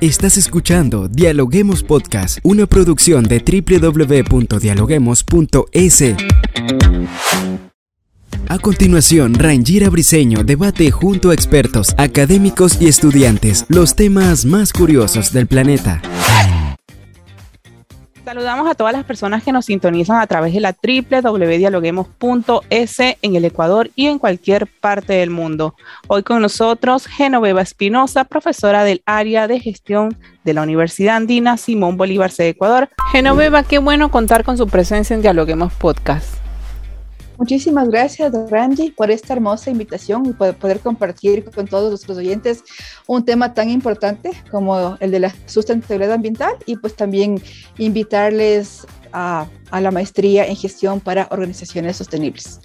Estás escuchando Dialoguemos Podcast, una producción de www.dialoguemos.es. A continuación, Rangira Briseño debate junto a expertos, académicos y estudiantes los temas más curiosos del planeta. Saludamos a todas las personas que nos sintonizan a través de la www.dialoguemos.es en el Ecuador y en cualquier parte del mundo. Hoy con nosotros Genoveva Espinosa, profesora del área de gestión de la Universidad Andina Simón Bolívar de Ecuador. Genoveva, qué bueno contar con su presencia en Dialoguemos Podcast. Muchísimas gracias, Randy, por esta hermosa invitación y por poder compartir con todos nuestros oyentes un tema tan importante como el de la sustentabilidad ambiental y pues también invitarles a, a la maestría en gestión para organizaciones sostenibles.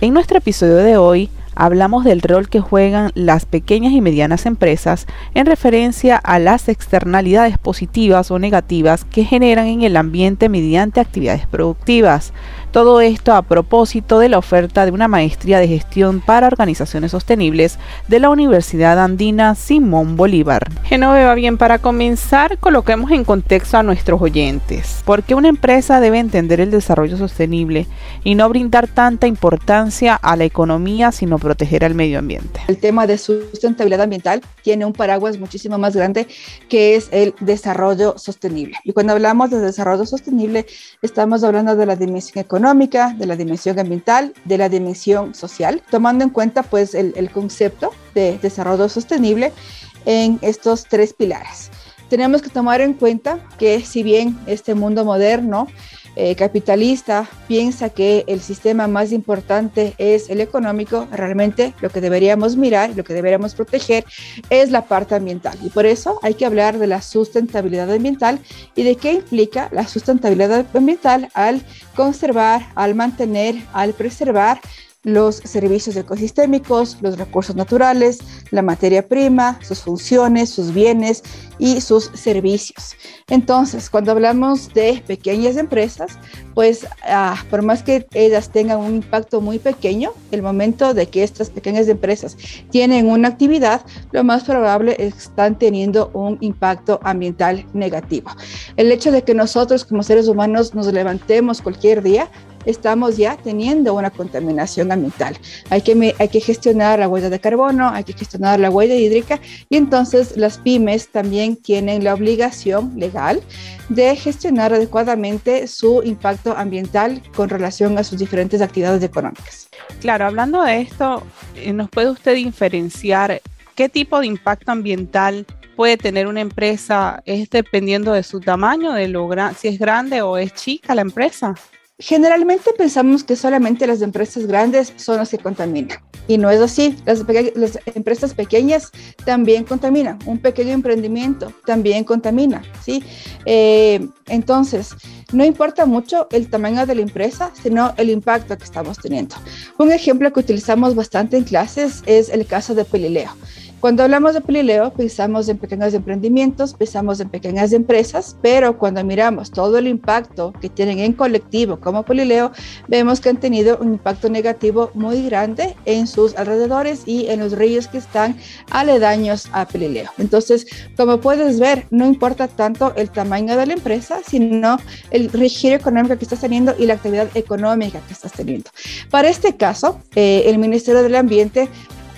En nuestro episodio de hoy hablamos del rol que juegan las pequeñas y medianas empresas en referencia a las externalidades positivas o negativas que generan en el ambiente mediante actividades productivas. Todo esto a propósito de la oferta de una maestría de gestión para organizaciones sostenibles de la Universidad Andina Simón Bolívar. Genoveva, bien, para comenzar, coloquemos en contexto a nuestros oyentes. ¿Por qué una empresa debe entender el desarrollo sostenible y no brindar tanta importancia a la economía, sino proteger al medio ambiente? El tema de sustentabilidad ambiental tiene un paraguas muchísimo más grande que es el desarrollo sostenible. Y cuando hablamos de desarrollo sostenible, estamos hablando de la dimensión económica económica, de la dimensión ambiental, de la dimensión social, tomando en cuenta pues el, el concepto de desarrollo sostenible en estos tres pilares. Tenemos que tomar en cuenta que si bien este mundo moderno eh, capitalista piensa que el sistema más importante es el económico, realmente lo que deberíamos mirar, lo que deberíamos proteger es la parte ambiental. Y por eso hay que hablar de la sustentabilidad ambiental y de qué implica la sustentabilidad ambiental al conservar, al mantener, al preservar los servicios ecosistémicos, los recursos naturales, la materia prima, sus funciones, sus bienes y sus servicios. Entonces, cuando hablamos de pequeñas empresas, pues ah, por más que ellas tengan un impacto muy pequeño, el momento de que estas pequeñas empresas tienen una actividad, lo más probable es que están teniendo un impacto ambiental negativo. El hecho de que nosotros como seres humanos nos levantemos cualquier día estamos ya teniendo una contaminación ambiental. Hay que, hay que gestionar la huella de carbono, hay que gestionar la huella hídrica y entonces las pymes también tienen la obligación legal de gestionar adecuadamente su impacto ambiental con relación a sus diferentes actividades económicas. Claro, hablando de esto, eh, ¿nos puede usted diferenciar qué tipo de impacto ambiental puede tener una empresa? ¿Es dependiendo de su tamaño, de lo si es grande o es chica la empresa? Generalmente pensamos que solamente las empresas grandes son las que contaminan. Y no es así. Las, empresas pequeñas también contaminan. Un pequeño emprendimiento también contamina. ¿sí? Eh, entonces, no importa mucho el tamaño de la empresa, sino el impacto que estamos teniendo. Un ejemplo que utilizamos bastante en clases es el caso de Pelileo. Cuando hablamos de Pelileo, pensamos en pequeños emprendimientos, pensamos en pequeñas empresas, pero cuando miramos todo el impacto que tienen en colectivo como Pelileo, vemos que han tenido un impacto negativo muy grande en sus alrededores y en los ríos que están aledaños a Pelileo. Entonces, como puedes ver, no importa tanto el tamaño de la empresa, sino el registro económico que estás teniendo y la actividad económica que estás teniendo. Para este caso, eh, el Ministerio del Ambiente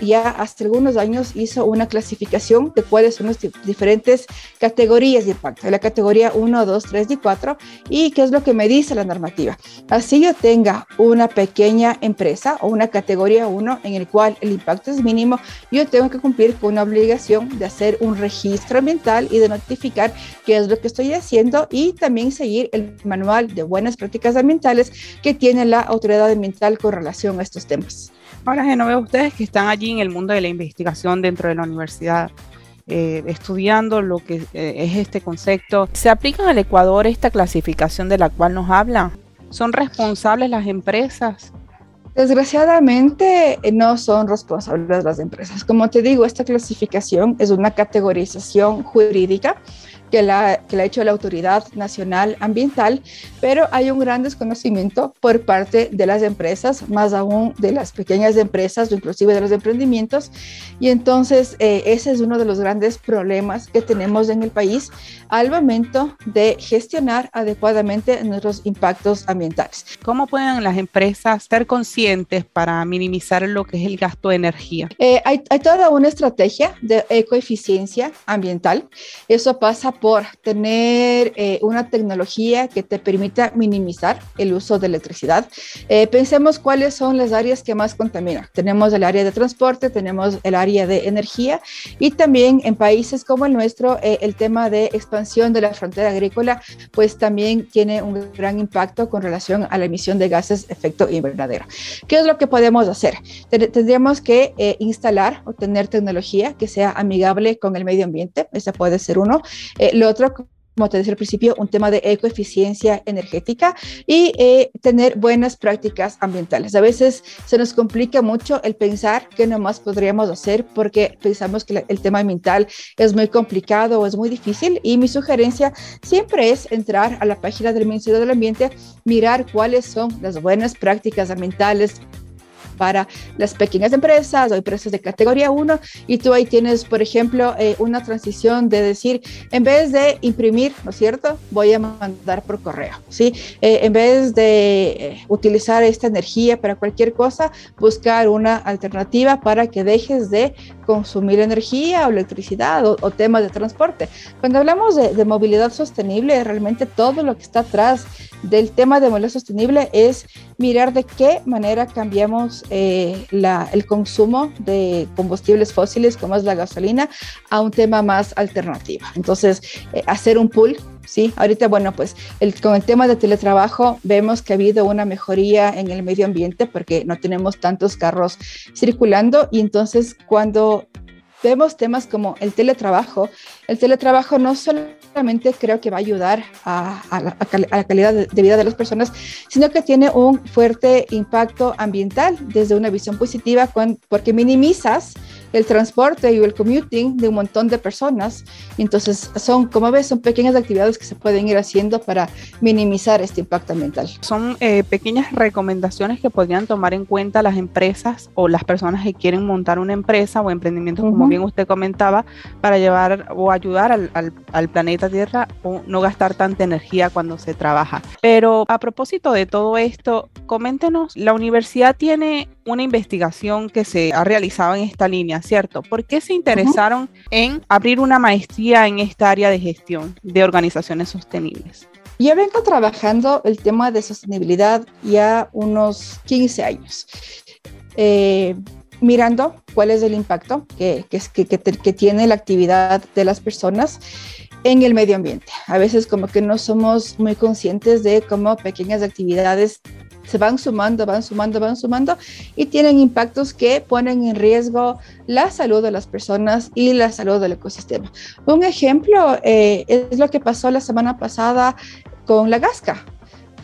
ya hace algunos años hizo una clasificación de cuáles son las diferentes categorías de impacto, la categoría 1, 2, 3 y 4, y qué es lo que me dice la normativa. Así yo tenga una pequeña empresa o una categoría 1 en el cual el impacto es mínimo, yo tengo que cumplir con una obligación de hacer un registro ambiental y de notificar qué es lo que estoy haciendo y también seguir el manual de buenas prácticas ambientales que tiene la autoridad ambiental con relación a estos temas. Ahora, Genoveva, ustedes que están allí en el mundo de la investigación dentro de la universidad, eh, estudiando lo que eh, es este concepto, ¿se aplica al Ecuador esta clasificación de la cual nos habla? ¿Son responsables las empresas? Desgraciadamente no son responsables las empresas. Como te digo, esta clasificación es una categorización jurídica que la, que la ha hecho la Autoridad Nacional Ambiental, pero hay un gran desconocimiento por parte de las empresas, más aún de las pequeñas empresas o inclusive de los emprendimientos. Y entonces eh, ese es uno de los grandes problemas que tenemos en el país al momento de gestionar adecuadamente nuestros impactos ambientales. ¿Cómo pueden las empresas ser conscientes para minimizar lo que es el gasto de energía? Eh, hay, hay toda una estrategia de ecoeficiencia ambiental. Eso pasa por tener eh, una tecnología que te permita minimizar el uso de electricidad. Eh, pensemos cuáles son las áreas que más contaminan. Tenemos el área de transporte, tenemos el área de energía y también en países como el nuestro, eh, el tema de expansión de la frontera agrícola, pues también tiene un gran impacto con relación a la emisión de gases efecto invernadero. ¿Qué es lo que podemos hacer? Tendríamos que instalar o tener tecnología que sea amigable con el medio ambiente. Ese puede ser uno. Eh, lo otro, como te decía al principio, un tema de ecoeficiencia energética y eh, tener buenas prácticas ambientales. A veces se nos complica mucho el pensar qué nomás podríamos hacer porque pensamos que el tema ambiental es muy complicado o es muy difícil y mi sugerencia siempre es entrar a la página del Ministerio del Ambiente, mirar cuáles son las buenas prácticas ambientales para las pequeñas empresas o empresas de categoría 1 y tú ahí tienes, por ejemplo, eh, una transición de decir, en vez de imprimir, ¿no es cierto? Voy a mandar por correo, ¿sí? Eh, en vez de eh, utilizar esta energía para cualquier cosa, buscar una alternativa para que dejes de consumir energía o electricidad o, temas de transporte. Cuando hablamos de, movilidad sostenible, realmente todo lo que está atrás del tema de movilidad sostenible es mirar de qué manera cambiamos eh, el consumo de combustibles fósiles como es la gasolina a un tema más alternativo. Entonces, eh, hacer un pool ¿sí? Ahorita, bueno, pues con el tema de teletrabajo vemos que ha habido una mejoría en el medio ambiente porque no tenemos tantos carros circulando y entonces cuando vemos temas como el teletrabajo, el teletrabajo no solamente creo que va a ayudar a, la, calidad de, vida de las personas, sino que tiene un fuerte impacto ambiental desde una visión positiva porque minimizas el transporte y el commuting de un montón de personas. Entonces, son, como ves, son pequeñas actividades que se pueden ir haciendo para minimizar este impacto ambiental. Son eh, pequeñas recomendaciones que podrían tomar en cuenta las empresas o las personas que quieren montar una empresa o emprendimiento, como bien usted comentaba, para llevar o ayudar al, al planeta Tierra o no gastar tanta energía cuando se trabaja. Pero a propósito de todo esto, coméntenos, la universidad tiene una investigación que se ha realizado en esta línea, ¿cierto? ¿Por qué se interesaron en abrir una maestría en esta área de gestión de organizaciones sostenibles? Yo vengo trabajando el tema de sostenibilidad ya unos 15 años. Eh, mirando cuál es el impacto que, que, tiene la actividad de las personas en el medio ambiente. A veces como que no somos muy conscientes de cómo pequeñas actividades se van sumando, van sumando, van sumando y tienen impactos que ponen en riesgo la salud de las personas y la salud del ecosistema. Un ejemplo eh, es lo que pasó la semana pasada con la gasca.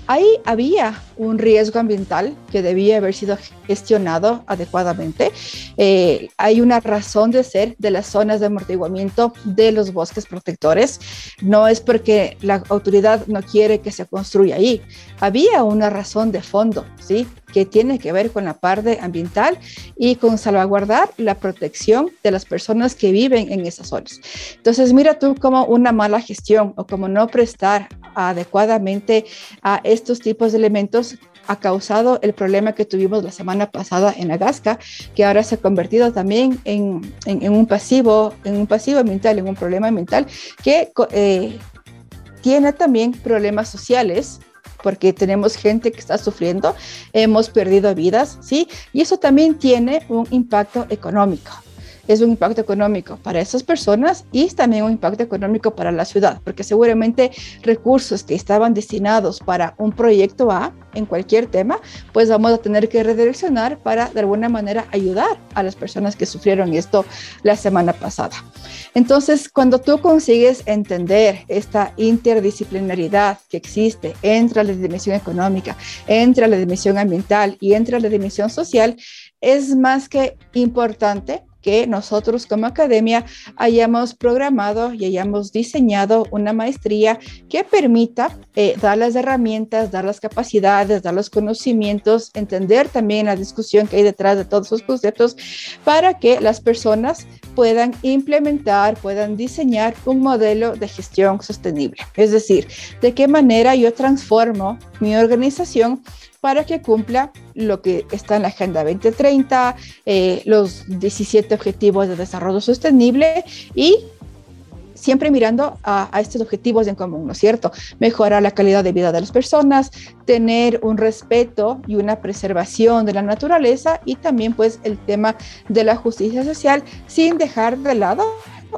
Ahí había un riesgo ambiental que debía haber sido gestionado adecuadamente. Eh, hay una razón de ser de las zonas de amortiguamiento de los bosques protectores. No es porque la autoridad no quiere que se construya ahí. Había una razón de fondo, ¿sí? Que tiene que ver con la parte ambiental y con salvaguardar la protección de las personas que viven en esas zonas. Entonces, mira tú como una mala gestión o como no prestar adecuadamente a estos tipos de elementos ha causado el problema que tuvimos la semana pasada en Agasca, que ahora se ha convertido también en, en, un pasivo, en un pasivo ambiental, en un problema ambiental que eh, tiene también problemas sociales porque tenemos gente que está sufriendo, hemos perdido vidas, ¿sí? Y eso también tiene un impacto económico es un impacto económico para esas personas y también un impacto económico para la ciudad, porque seguramente recursos que estaban destinados para un proyecto A en cualquier tema, pues vamos a tener que redireccionar para de alguna manera ayudar a las personas que sufrieron esto la semana pasada. Entonces, cuando tú consigues entender esta interdisciplinaridad que existe entre la dimensión económica, entre la dimensión ambiental y entre la dimensión social, es más que importante que nosotros como academia hayamos programado y hayamos diseñado una maestría que permita eh, dar las herramientas, dar las capacidades, dar los conocimientos, entender también la discusión que hay detrás de todos esos conceptos para que las personas puedan implementar, puedan diseñar un modelo de gestión sostenible. Es decir, de qué manera yo transformo mi organización para que cumpla lo que está en la Agenda 2030, eh, los 17 Objetivos de Desarrollo Sostenible y siempre mirando a, a, estos objetivos en común, ¿no es cierto? Mejorar la calidad de vida de las personas, tener un respeto y una preservación de la naturaleza y también pues el tema de la justicia social sin dejar de lado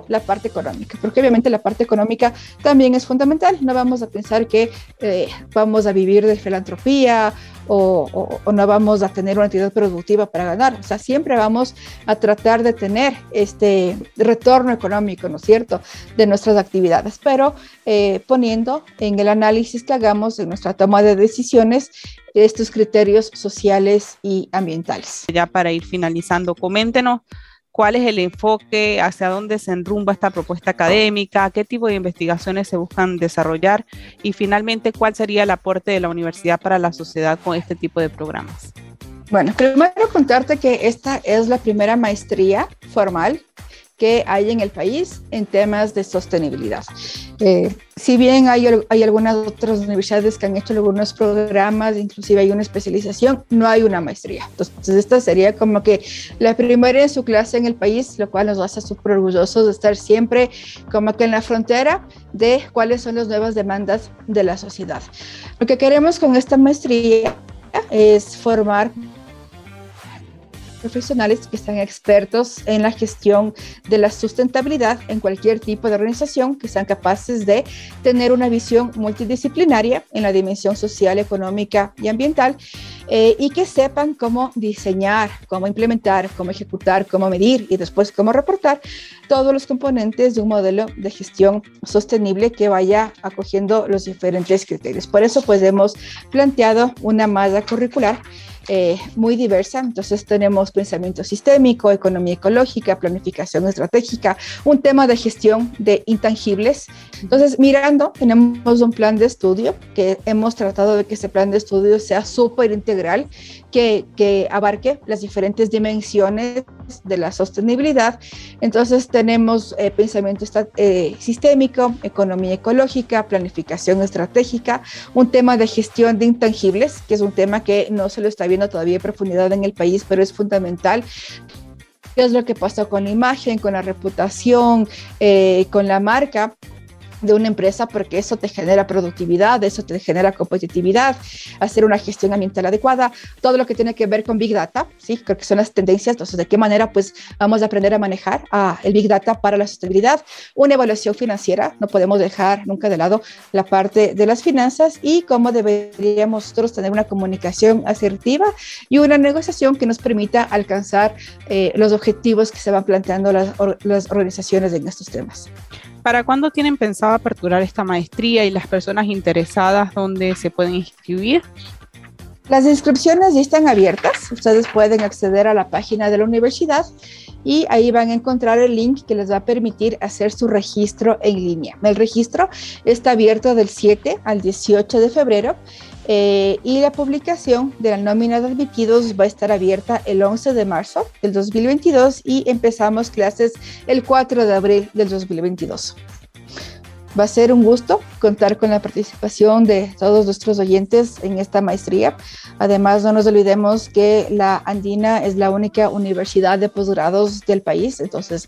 la parte económica, porque obviamente la parte económica también es fundamental. No vamos a pensar que eh, vamos a vivir de filantropía o, no vamos a tener una actividad productiva para ganar. O sea, siempre vamos a tratar de tener este retorno económico, ¿no es cierto?, de nuestras actividades, pero eh, poniendo en el análisis que hagamos en nuestra toma de decisiones estos criterios sociales y ambientales. Ya para ir finalizando, coméntenos cuál es el enfoque, hacia dónde se enrumba esta propuesta académica, qué tipo de investigaciones se buscan desarrollar y finalmente cuál sería el aporte de la universidad para la sociedad con este tipo de programas. Bueno, primero contarte que esta es la primera maestría formal que hay en el país en temas de sostenibilidad. Eh, si bien hay, hay, algunas otras universidades que han hecho algunos programas, inclusive hay una especialización, no hay una maestría. Entonces, esta sería como que la primera en su clase en el país, lo cual nos hace súper orgullosos de estar siempre como que en la frontera de cuáles son las nuevas demandas de la sociedad. Lo que queremos con esta maestría es formar profesionales que están expertos en la gestión de la sustentabilidad en cualquier tipo de organización, que sean capaces de tener una visión multidisciplinaria en la dimensión social, económica y ambiental, eh, y que sepan cómo diseñar, cómo implementar, cómo ejecutar, cómo medir y después cómo reportar todos los componentes de un modelo de gestión sostenible que vaya acogiendo los diferentes criterios. Por eso, pues hemos planteado una malla curricular eh, muy diversa. Entonces tenemos pensamiento sistémico, economía ecológica, planificación estratégica, un tema de gestión de intangibles. Entonces, mirando, tenemos un plan de estudio que hemos tratado de que ese plan de estudio sea súper integral, que, que abarque las diferentes dimensiones de la sostenibilidad. Entonces tenemos eh, pensamiento eh, sistémico, economía ecológica, planificación estratégica, un tema de gestión de intangibles, que es un tema que no se lo está viendo todavía en profundidad en el país, pero es fundamental qué es lo que pasó con la imagen, con la reputación, eh, con la marca de una empresa porque eso te genera productividad, eso te genera competitividad, hacer una gestión ambiental adecuada, todo lo que tiene que ver con Big Data, ¿sí? Creo que son las tendencias, entonces, ¿de qué manera pues vamos a aprender a manejar a el Big Data para la sostenibilidad? Una evaluación financiera, no podemos dejar nunca de lado la parte de las finanzas y cómo deberíamos nosotros tener una comunicación asertiva y una negociación que nos permita alcanzar eh, los objetivos que se van planteando las, las organizaciones en estos temas. ¿Para cuándo tienen pensado aperturar esta maestría y las personas interesadas dónde se pueden inscribir? Las inscripciones ya están abiertas. Ustedes pueden acceder a la página de la universidad y ahí van a encontrar el link que les va a permitir hacer su registro en línea. El registro está abierto del 7 al 18 de febrero eh, y la publicación de la nómina de admitidos va a estar abierta el 11 de marzo del 2022 y empezamos clases el 4 de abril del 2022. Va a ser un gusto contar con la participación de todos nuestros oyentes en esta maestría. Además, no nos olvidemos que la Andina es la única universidad de posgrados del país, entonces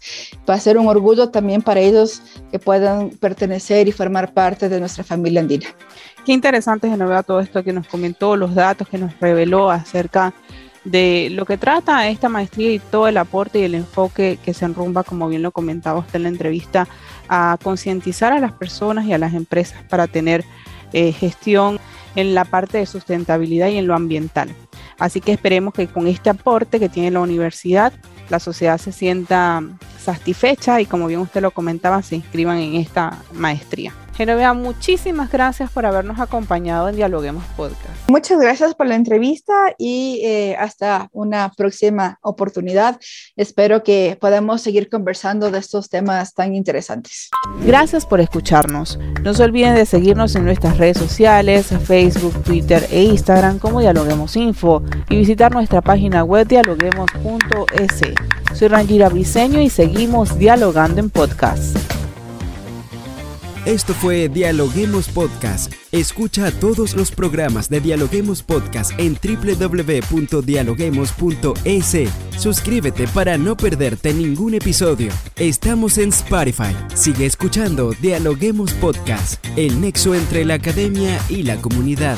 va a ser un orgullo también para ellos que puedan pertenecer y formar parte de nuestra familia andina. Qué interesante es verdad todo esto que nos comentó, los datos que nos reveló acerca de lo que trata esta maestría y todo el aporte y el enfoque que se enrumba, como bien lo comentaba usted en la entrevista, a concientizar a las personas y a las empresas para tener eh, gestión en la parte de sustentabilidad y en lo ambiental. Así que esperemos que con este aporte que tiene la universidad, la sociedad se sienta satisfechas y como bien usted lo comentaba, se inscriban en esta maestría. Genovea, muchísimas gracias por habernos acompañado en Dialoguemos Podcast. Muchas gracias por la entrevista y eh, hasta una próxima oportunidad. Espero que podamos seguir conversando de estos temas tan interesantes. Gracias por escucharnos. No se olviden de seguirnos en nuestras redes sociales, Facebook, Twitter e Instagram como Dialoguemos Info y visitar nuestra página web dialoguemos.es. Soy Rangira Briseño y seguimos dialogando en podcast. Esto fue Dialoguemos Podcast. Escucha todos los programas de Dialoguemos Podcast en www.dialoguemos.es. Suscríbete para no perderte ningún episodio. Estamos en Spotify. Sigue escuchando Dialoguemos Podcast, el nexo entre la academia y la comunidad.